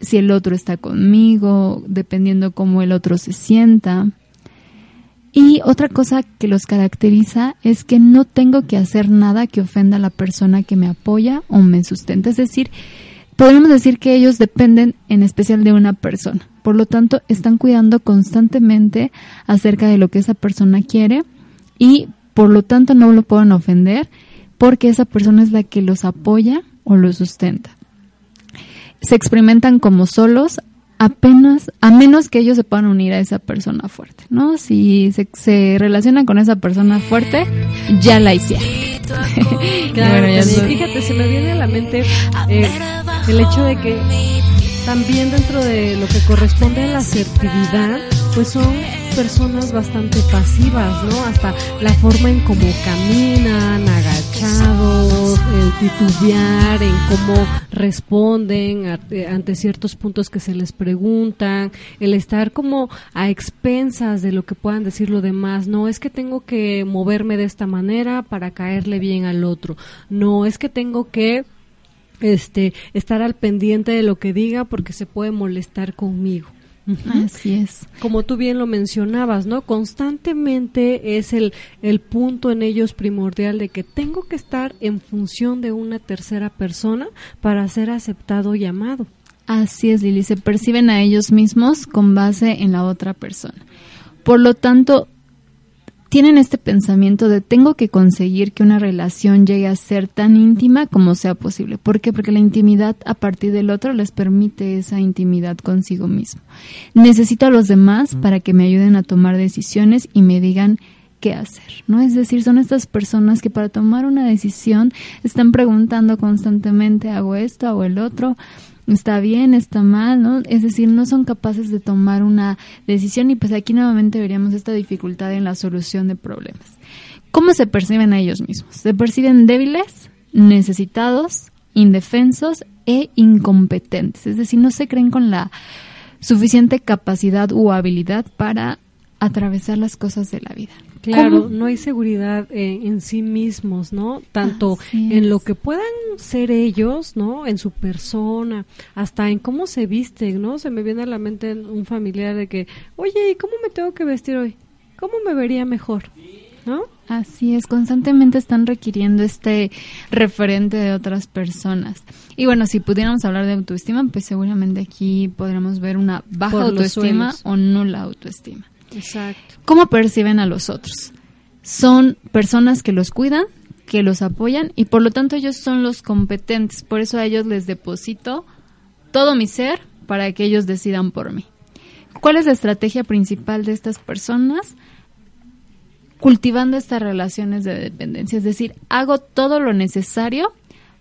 si el otro está conmigo, dependiendo cómo el otro se sienta. Y otra cosa que los caracteriza es que no tengo que hacer nada que ofenda a la persona que me apoya o me sustenta. Es decir, podemos decir que ellos dependen en especial de una persona. Por lo tanto, están cuidando constantemente acerca de lo que esa persona quiere y por lo tanto no lo pueden ofender porque esa persona es la que los apoya o los sustenta se experimentan como solos apenas, a menos que ellos se puedan unir a esa persona fuerte, ¿no? Si se, se relacionan con esa persona fuerte, ya la hicieron. claro, fíjate, se me viene a la mente eh, el hecho de que también dentro de lo que corresponde a la asertividad, pues son personas bastante pasivas, ¿no? Hasta la forma en cómo caminan, agachados, el titubear, en cómo responden ante ciertos puntos que se les preguntan, el estar como a expensas de lo que puedan decir los demás. No es que tengo que moverme de esta manera para caerle bien al otro. No es que tengo que este estar al pendiente de lo que diga porque se puede molestar conmigo. Así es. Como tú bien lo mencionabas, ¿no? Constantemente es el, el punto en ellos primordial de que tengo que estar en función de una tercera persona para ser aceptado y amado. Así es, Lili. Se perciben a ellos mismos con base en la otra persona. Por lo tanto, tienen este pensamiento de tengo que conseguir que una relación llegue a ser tan íntima como sea posible. ¿Por qué? Porque la intimidad a partir del otro les permite esa intimidad consigo mismo. Necesito a los demás para que me ayuden a tomar decisiones y me digan qué hacer, ¿no? Es decir, son estas personas que para tomar una decisión están preguntando constantemente, ¿hago esto, hago el otro? Está bien, está mal, ¿no? Es decir, no son capaces de tomar una decisión y pues aquí nuevamente veríamos esta dificultad en la solución de problemas. ¿Cómo se perciben a ellos mismos? Se perciben débiles, necesitados, indefensos e incompetentes, es decir, no se creen con la suficiente capacidad u habilidad para atravesar las cosas de la vida. Claro, no hay seguridad en, sí mismos, ¿no? Tanto en lo que puedan ser ellos, ¿no? En su persona, hasta en cómo se visten, ¿no? Se me viene a la mente un familiar de que, oye, ¿y cómo me tengo que vestir hoy? ¿Cómo me vería mejor? ¿No? Así es, constantemente están requiriendo este referente de otras personas. Y bueno, si pudiéramos hablar de autoestima, pues seguramente aquí podríamos ver una baja autoestima o nula autoestima. ¿Cómo perciben a los otros? son personas que los cuidan, que los apoyan y por lo tanto ellos son los competentes. Por eso a ellos les deposito todo mi ser para que ellos decidan por mí. ¿Cuál es la estrategia principal de estas personas? Cultivando estas relaciones de dependencia, es decir, hago todo lo necesario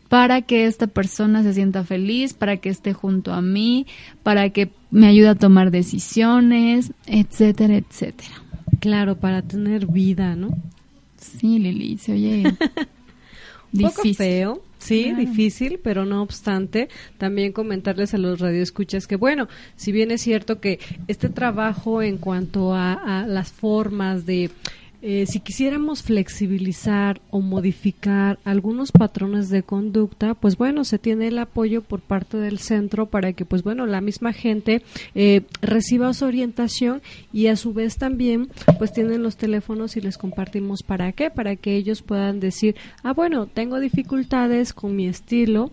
para que esta persona se sienta feliz, para que esté junto a mí, para que me ayude a tomar decisiones, etcétera, etcétera. Claro, para tener vida, ¿no? Sí, Lili, se oye difícil. feo, sí, difícil, pero no obstante, también comentarles a los radioescuchas que, bueno, si bien es cierto que este trabajo en cuanto a las formas de eh, si quisiéramos flexibilizar o modificar algunos patrones de conducta, pues bueno, se tiene el apoyo por parte del centro para que, pues bueno, la misma gente eh, reciba su orientación y a su vez también, pues tienen los teléfonos y les compartimos para qué, para que ellos puedan decir, ah, bueno, tengo dificultades con mi estilo,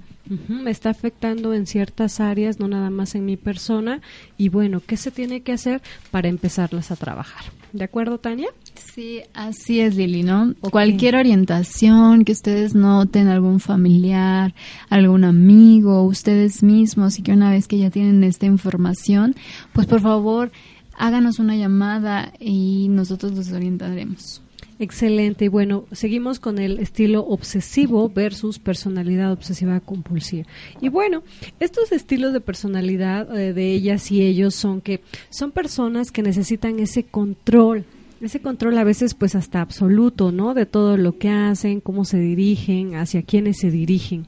me está afectando en ciertas áreas, no nada más en mi persona, y bueno, ¿qué se tiene que hacer para empezarlas a trabajar? ¿De acuerdo, Tania? Sí, así es, Lili, ¿no? Cualquier orientación que ustedes noten, algún familiar, algún amigo, ustedes mismos, y que una vez que ya tienen esta información, pues por favor háganos una llamada y nosotros los orientaremos. Excelente. Y bueno, seguimos con el estilo obsesivo versus personalidad obsesiva compulsiva. Y bueno, estos estilos de personalidad eh, de ellas y ellos son que son personas que necesitan ese control ese control a veces pues hasta absoluto, ¿no? De todo lo que hacen, cómo se dirigen, hacia quiénes se dirigen.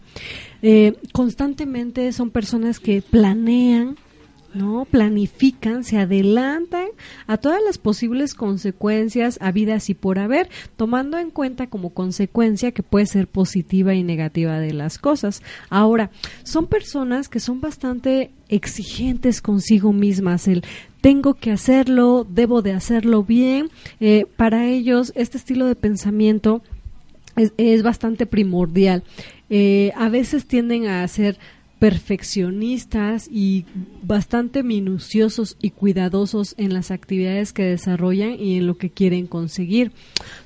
Eh, constantemente son personas que planean, ¿no? Planifican, se adelantan a todas las posibles consecuencias habidas y por haber, tomando en cuenta como consecuencia que puede ser positiva y negativa de las cosas. Ahora, son personas que son bastante exigentes consigo mismas, el tengo que hacerlo, debo de hacerlo bien. Eh, para ellos, este estilo de pensamiento es, bastante primordial. Eh, a veces tienden a ser perfeccionistas y bastante minuciosos y cuidadosos en las actividades que desarrollan y en lo que quieren conseguir.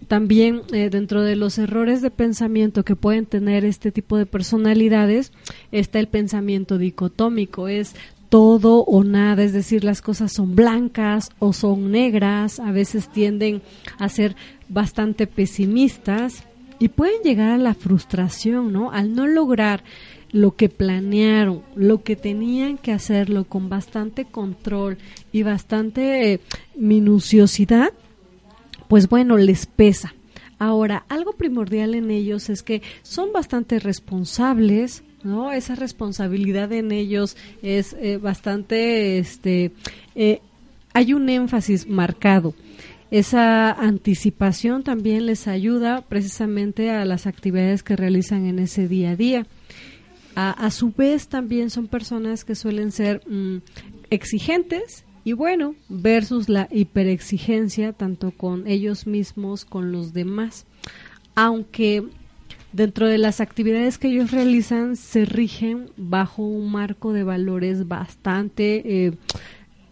También eh, dentro de los errores de pensamiento que pueden tener este tipo de personalidades está el pensamiento dicotómico, es todo o nada, es decir, las cosas son blancas o son negras, a veces tienden a ser bastante pesimistas y pueden llegar a la frustración, ¿no? Al no lograr lo que planearon, lo que tenían que hacerlo con bastante control y bastante eh, minuciosidad, pues bueno, les pesa. Ahora, algo primordial en ellos es que son bastante responsables, ¿no? Esa responsabilidad en ellos es eh, bastante, este, eh, hay un énfasis marcado. Esa anticipación también les ayuda precisamente a las actividades que realizan en ese día a día. A, su vez también son personas que suelen ser mm, exigentes y bueno, versus la hiperexigencia tanto con ellos mismos, con los demás. Aunque dentro de las actividades que ellos realizan se rigen bajo un marco de valores bastante eh,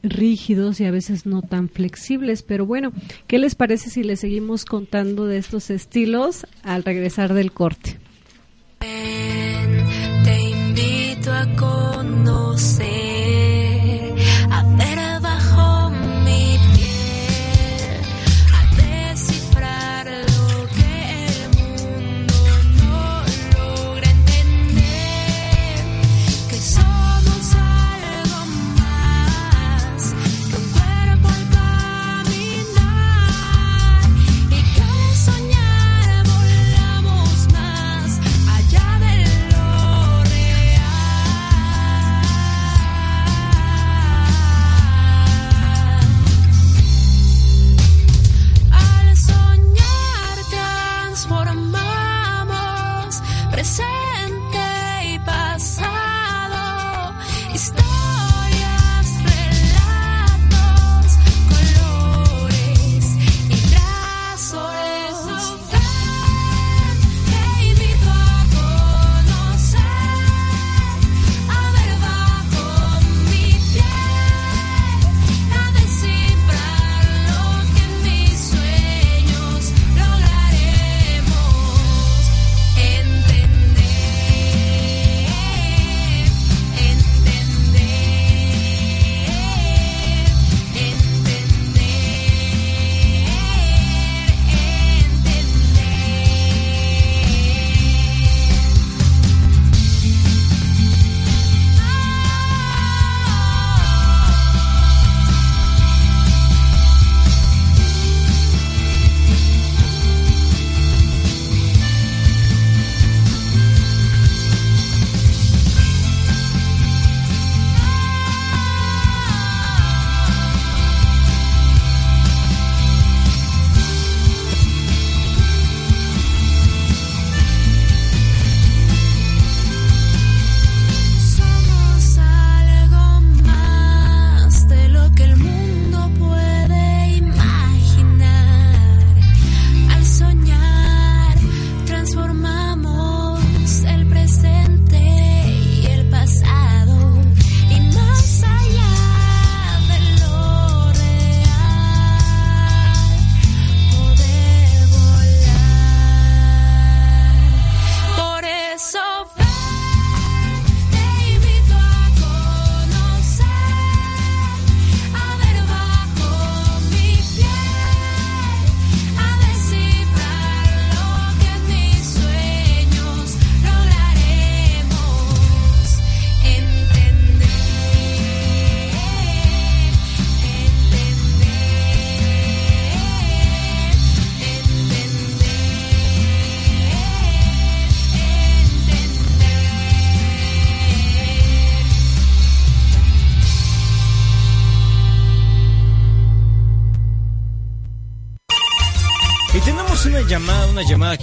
rígidos y a veces no tan flexibles. Pero bueno, ¿qué les parece si les seguimos contando de estos estilos al regresar del corte? Conocer. allá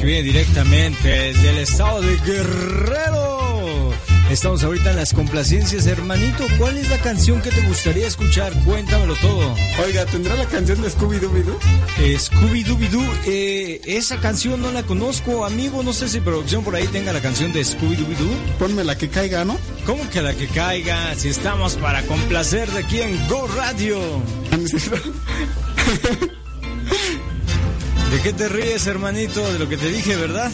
que viene directamente desde el estado de Guerrero. Estamos ahorita en las complacencias, hermanito. ¿Cuál es la canción que te gustaría escuchar? Cuéntamelo todo. Oiga, ¿tendrá la canción de Scooby-Doo? Eh, Scooby-Doo, eh, esa canción no la conozco, amigo. No sé si producción por ahí tenga la canción de Scooby-Doo. Ponme la que caiga, ¿no? ¿Cómo que la que caiga? Si estamos para complacer de aquí en Go Radio. ¿De qué te ríes, hermanito? De lo que te dije, ¿verdad?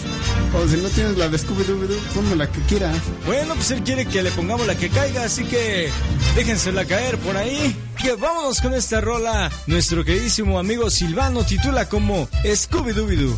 O si no tienes la de Scooby-Doo, ponme la que quieras. Bueno, pues él quiere que le pongamos la que caiga, así que déjensela caer por ahí. Que vámonos con esta rola. Nuestro queridísimo amigo Silvano titula como Scooby-Doo.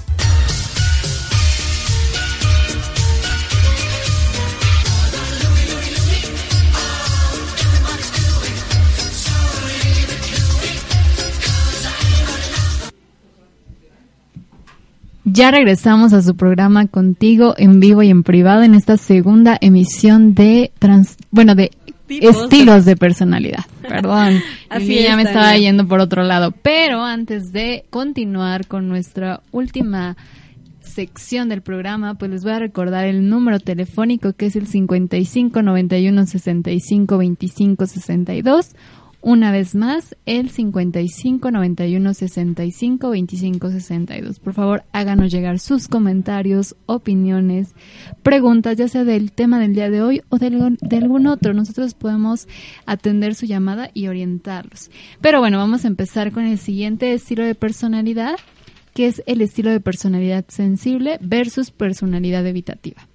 Ya regresamos a su programa contigo en vivo y en privado en esta segunda emisión de trans, bueno, de estilos de personalidad. Perdón, Así ya me estaba yendo por otro lado. Pero antes de continuar con nuestra última sección del programa, pues les voy a recordar el número telefónico que es el 55 91 65 25 62 una vez más, el 55 91 65 25 62. Por favor, háganos llegar sus comentarios, opiniones, preguntas, ya sea del tema del día de hoy o de, de algún otro. Nosotros podemos atender su llamada y orientarlos. Pero bueno, vamos a empezar con el siguiente estilo de personalidad, que es el estilo de personalidad sensible versus personalidad evitativa.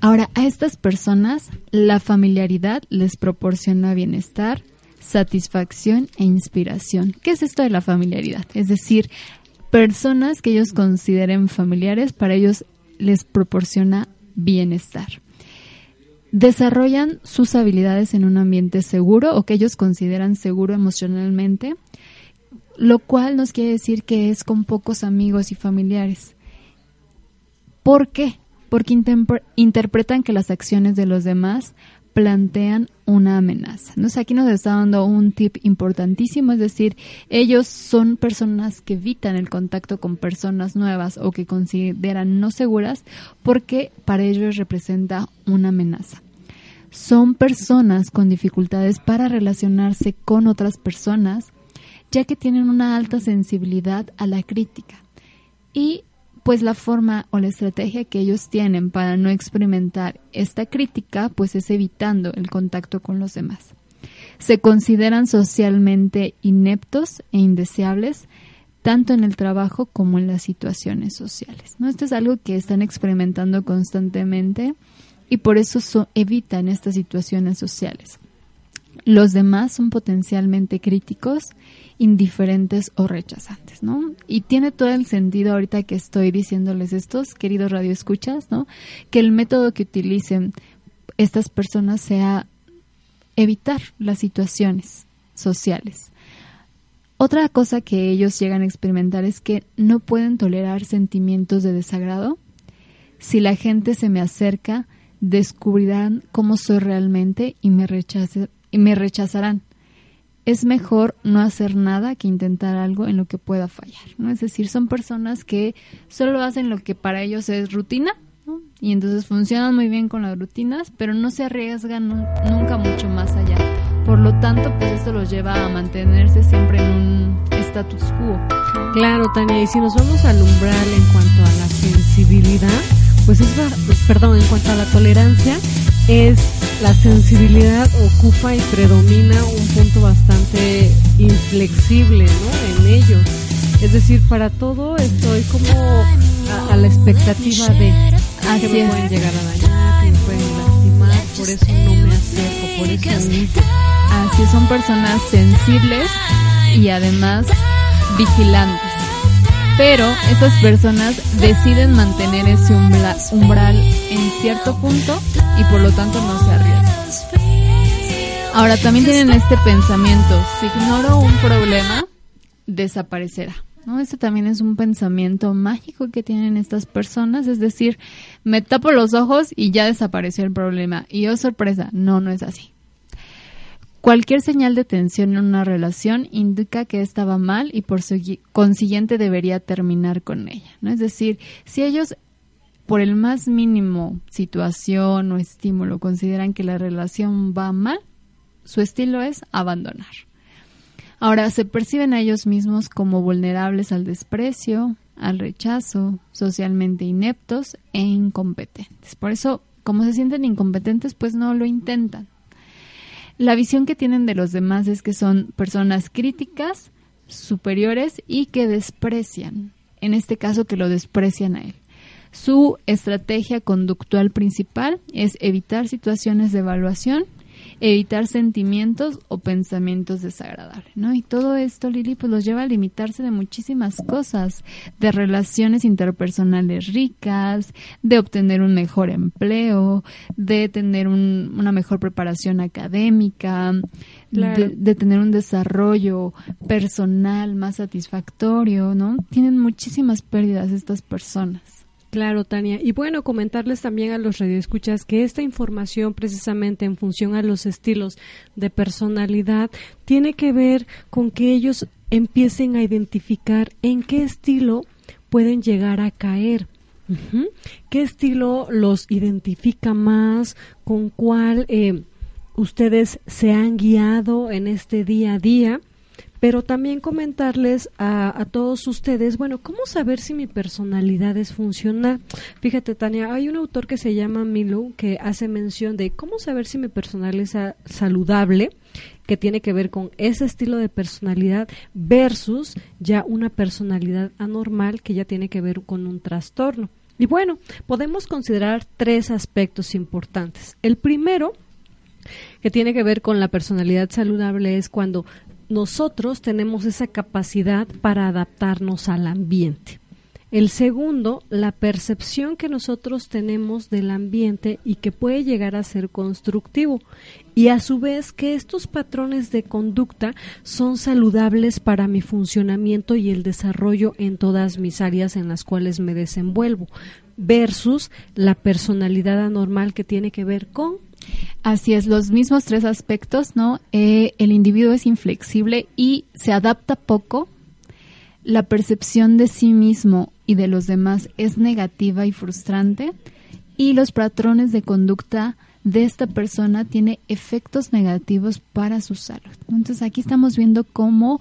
Ahora, a estas personas la familiaridad les proporciona bienestar, satisfacción e inspiración. ¿Qué es esto de la familiaridad? Es decir, personas que ellos consideren familiares, para ellos les proporciona bienestar. Desarrollan sus habilidades en un ambiente seguro o que ellos consideran seguro emocionalmente, lo cual nos quiere decir que es con pocos amigos y familiares. ¿Por qué? Porque interpretan que las acciones de los demás plantean una amenaza. Entonces aquí nos está dando un tip importantísimo, es decir, ellos son personas que evitan el contacto con personas nuevas o que consideran no seguras porque para ellos representa una amenaza. Son personas con dificultades para relacionarse con otras personas ya que tienen una alta sensibilidad a la crítica y pues la forma o la estrategia que ellos tienen para no experimentar esta crítica, pues es evitando el contacto con los demás. Se consideran socialmente ineptos e indeseables, tanto en el trabajo como en las situaciones sociales. ¿no? Esto es algo que están experimentando constantemente y por eso evitan estas situaciones sociales. Los demás son potencialmente críticos indiferentes o rechazantes, ¿no? Y tiene todo el sentido ahorita que estoy diciéndoles estos, queridos radioescuchas, ¿no? Que el método que utilicen estas personas sea evitar las situaciones sociales. Otra cosa que ellos llegan a experimentar es que no pueden tolerar sentimientos de desagrado. Si la gente se me acerca, descubrirán cómo soy realmente y me, y me rechazarán es mejor no hacer nada que intentar algo en lo que pueda fallar, ¿no? Es decir, son personas que solo hacen lo que para ellos es rutina, Y entonces funcionan muy bien con las rutinas, pero no se arriesgan nunca mucho más allá. Por lo tanto, pues esto los lleva a mantenerse siempre en un status quo. Claro, Tania, y si nos vamos a alumbrar en cuanto a la sensibilidad, pues es, perdón, en cuanto a la tolerancia, es la sensibilidad ocupa y predomina un punto bastante inflexible ¿no? en ellos. Es decir, para todo estoy como a, la expectativa de Así que me pueden llegar a dañar, que me pueden lastimar, por eso no me acerco, por eso Así son personas sensibles y además vigilantes pero estas personas deciden mantener ese umbral en cierto punto y por lo tanto no se arriesgan. Ahora también tienen este pensamiento, si ignoro un problema, desaparecerá. ¿no? Este también es un pensamiento mágico que tienen estas personas, es decir, me tapo los ojos y ya desapareció el problema. Y oh sorpresa, no, no es así. Cualquier señal de tensión en una relación indica que estaba mal y por consiguiente debería terminar con ella. ¿no? Es decir, si ellos por el más mínimo situación o estímulo consideran que la relación va mal, su estilo es abandonar. Ahora, se perciben a ellos mismos como vulnerables al desprecio, al rechazo, socialmente ineptos e incompetentes. Por eso, como se sienten incompetentes, pues no lo intentan. La visión que tienen de los demás es que son personas críticas, superiores y que desprecian, en este caso que lo desprecian a él. Su estrategia conductual principal es evitar situaciones de evaluación evitar sentimientos o pensamientos desagradables, ¿no? Y todo esto, Lili, pues los lleva a limitarse de muchísimas cosas, de relaciones interpersonales ricas, de obtener un mejor empleo, de tener una mejor preparación académica, de, tener un desarrollo personal más satisfactorio, ¿no? Tienen muchísimas pérdidas estas personas. Claro, Tania. Y bueno, comentarles también a los radioescuchas que esta información, precisamente en función a los estilos de personalidad, tiene que ver con que ellos empiecen a identificar en qué estilo pueden llegar a caer. ¿Qué estilo los identifica más? ¿Con cuál eh, ustedes se han guiado en este día a día? Pero también comentarles a, todos ustedes, bueno, ¿cómo saber si mi personalidad es funcional? Fíjate, Tania, hay un autor que se llama Milo que hace mención de cómo saber si mi personalidad es saludable, que tiene que ver con ese estilo de personalidad versus ya una personalidad anormal que ya tiene que ver con un trastorno. Y bueno, podemos considerar tres aspectos importantes. El primero, que tiene que ver con la personalidad saludable, es cuando nosotros tenemos esa capacidad para adaptarnos al ambiente. El segundo, la percepción que nosotros tenemos del ambiente y que puede llegar a ser constructivo. Y a su vez que estos patrones de conducta son saludables para mi funcionamiento y el desarrollo en todas mis áreas en las cuales me desenvuelvo, versus la personalidad anormal que tiene que ver con Así es, los mismos tres aspectos, ¿no? Eh, el individuo es inflexible y se adapta poco. La percepción de sí mismo y de los demás es negativa y frustrante. Y los patrones de conducta de esta persona tiene efectos negativos para su salud. Entonces aquí estamos viendo cómo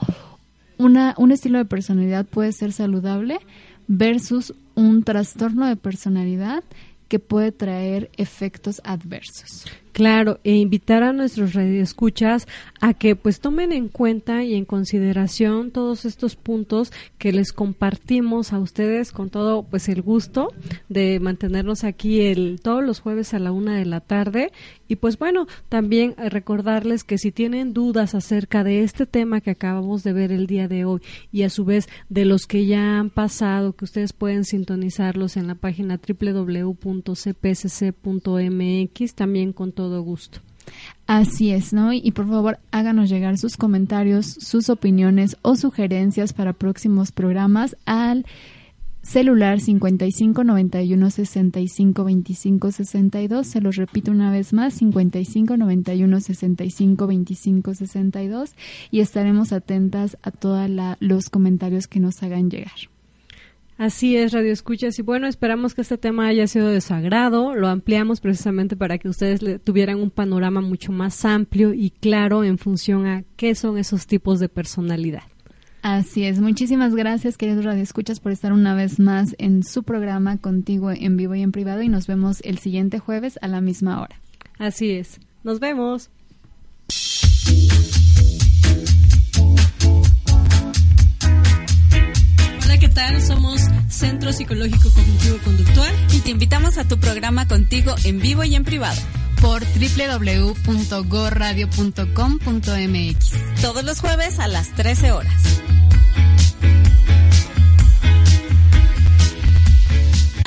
un estilo de personalidad puede ser saludable versus un trastorno de personalidad que puede traer efectos adversos. Claro, e invitar a nuestros radioescuchas a que pues tomen en cuenta y en consideración todos estos puntos que les compartimos a ustedes con todo pues el gusto de mantenernos aquí el todos los jueves a la una de la tarde. Y pues bueno también recordarles que si tienen dudas acerca de este tema que acabamos de ver el día de hoy y a su vez de los que ya han pasado que ustedes pueden sintonizarlos en la página www.cpsc.mx también con todo gusto. Así es, ¿no? Y por favor háganos llegar sus comentarios, sus opiniones o sugerencias para próximos programas al celular 55 91 65 25 62. Se los repito una vez más, 55 91 65 25 62 y estaremos atentas a todos los comentarios que nos hagan llegar. Así es, Radio Escuchas. Y bueno, esperamos que este tema haya sido de su agrado. Lo ampliamos precisamente para que ustedes tuvieran un panorama mucho más amplio y claro en función a qué son esos tipos de personalidad. Así es. Muchísimas gracias, queridos Radio Escuchas, por estar una vez más en su programa contigo en vivo y en privado. Y nos vemos el siguiente jueves a la misma hora. Así es. Nos vemos. Somos Centro Psicológico Cognitivo Conductual y te invitamos a tu programa contigo en vivo y en privado por www.goradio.com.mx. Todos los jueves a las 13 horas.